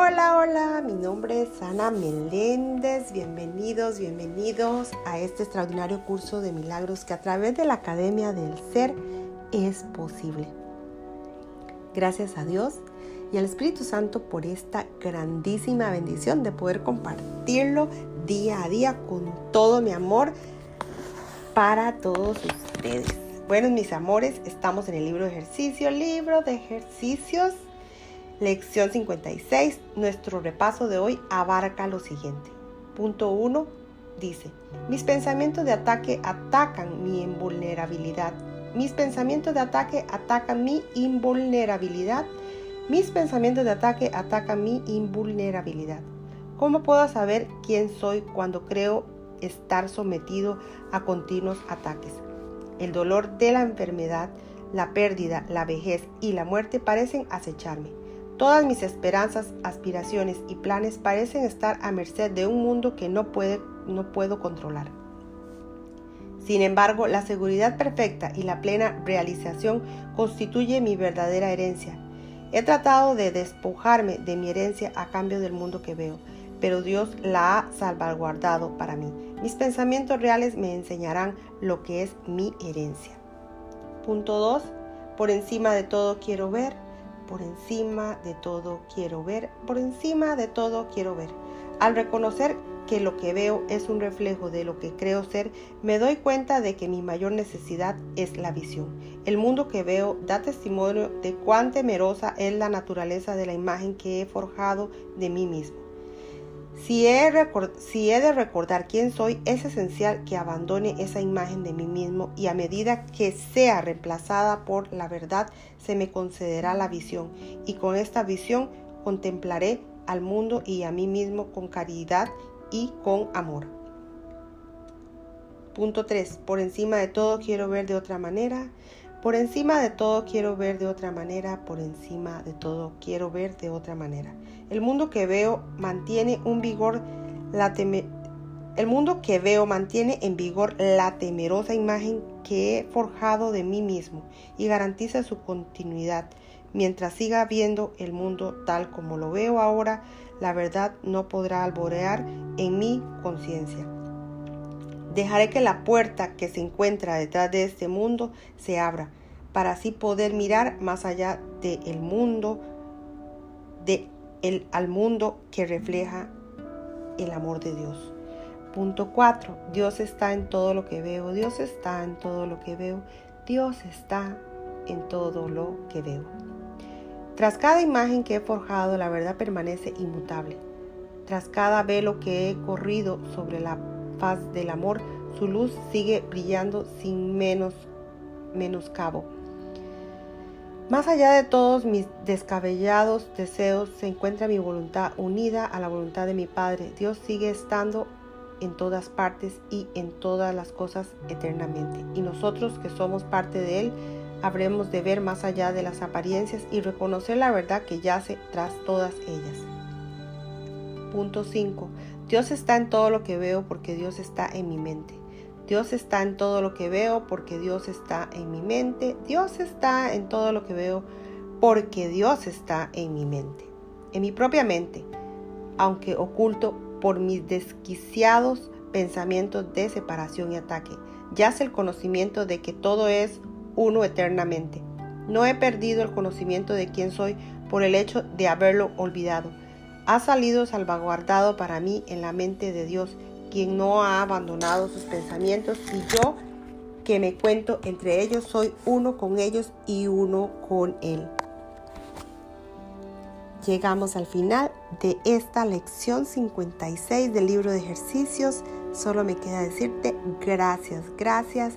Hola, hola, mi nombre es Ana Meléndez. Bienvenidos, bienvenidos a este extraordinario curso de milagros que a través de la Academia del Ser es posible. Gracias a Dios y al Espíritu Santo por esta grandísima bendición de poder compartirlo día a día con todo mi amor para todos ustedes. Bueno, mis amores, estamos en el libro de ejercicio, libro de ejercicios Lección 56. Nuestro repaso de hoy abarca lo siguiente. Punto 1 dice, mis pensamientos de ataque atacan mi invulnerabilidad. Mis pensamientos de ataque atacan mi invulnerabilidad. Mis pensamientos de ataque atacan mi invulnerabilidad. ¿Cómo puedo saber quién soy cuando creo estar sometido a continuos ataques? El dolor de la enfermedad, la pérdida, la vejez y la muerte parecen acecharme. Todas mis esperanzas, aspiraciones y planes parecen estar a merced de un mundo que no, puedo controlar. Sin embargo, la seguridad perfecta y la plena realización constituye mi verdadera herencia. He tratado de despojarme de mi herencia a cambio del mundo que veo, pero Dios la ha salvaguardado para mí. Mis pensamientos reales me enseñarán lo que es mi herencia. Punto 2. Por encima de todo quiero ver por encima de todo quiero ver, por encima de todo quiero ver. Al reconocer que lo que veo es un reflejo de lo que creo ser, me doy cuenta de que mi mayor necesidad es la visión. El mundo que veo da testimonio de cuán temerosa es la naturaleza de la imagen que he forjado de mí mismo. Si he, de recordar quién soy, es esencial que abandone esa imagen de mí mismo y a medida que sea reemplazada por la verdad, se me concederá la visión y con esta visión contemplaré al mundo y a mí mismo con caridad y con amor. Punto 3. Por encima de todo quiero ver de otra manera. Por encima de todo quiero ver de otra manera, por encima de todo quiero ver de otra manera. El mundo que veo mantiene un vigor el mundo que veo mantiene en vigor la temerosa imagen que he forjado de mí mismo y garantiza su continuidad. Mientras siga viendo el mundo tal como lo veo ahora, la verdad no podrá alborear en mi conciencia. Dejaré que la puerta que se encuentra detrás de este mundo se abra, para así poder mirar más allá del mundo, de el, al mundo que refleja el amor de Dios. Punto 4. Dios está en todo lo que veo. Dios está en todo lo que veo. Dios está en todo lo que veo. Tras cada imagen que he forjado, la verdad permanece inmutable. Tras cada velo que he corrido sobre la faz del amor, su luz sigue brillando sin menos menoscabo. Más allá de todos mis descabellados deseos se encuentra mi voluntad unida a la voluntad de mi Padre. Dios sigue estando en todas partes y en todas las cosas eternamente. Y nosotros que somos parte de Él, habremos de ver más allá de las apariencias y reconocer la verdad que yace tras todas ellas. Punto 5. Dios está en todo lo que veo porque Dios está en mi mente. Dios está en todo lo que veo porque Dios está en mi mente. Dios está en todo lo que veo porque Dios está en mi mente. En mi propia mente, aunque oculto por mis desquiciados pensamientos de separación y ataque. Yace el conocimiento de que todo es uno eternamente. No he perdido el conocimiento de quién soy por el hecho de haberlo olvidado ha salido salvaguardado para mí en la mente de Dios, quien no ha abandonado sus pensamientos y yo que me cuento entre ellos soy uno con ellos y uno con Él. Llegamos al final de esta lección 56 del libro de ejercicios. Solo me queda decirte gracias, gracias,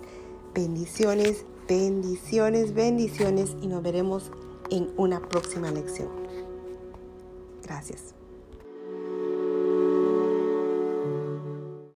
bendiciones, bendiciones, bendiciones y nos veremos en una próxima lección. Gracias.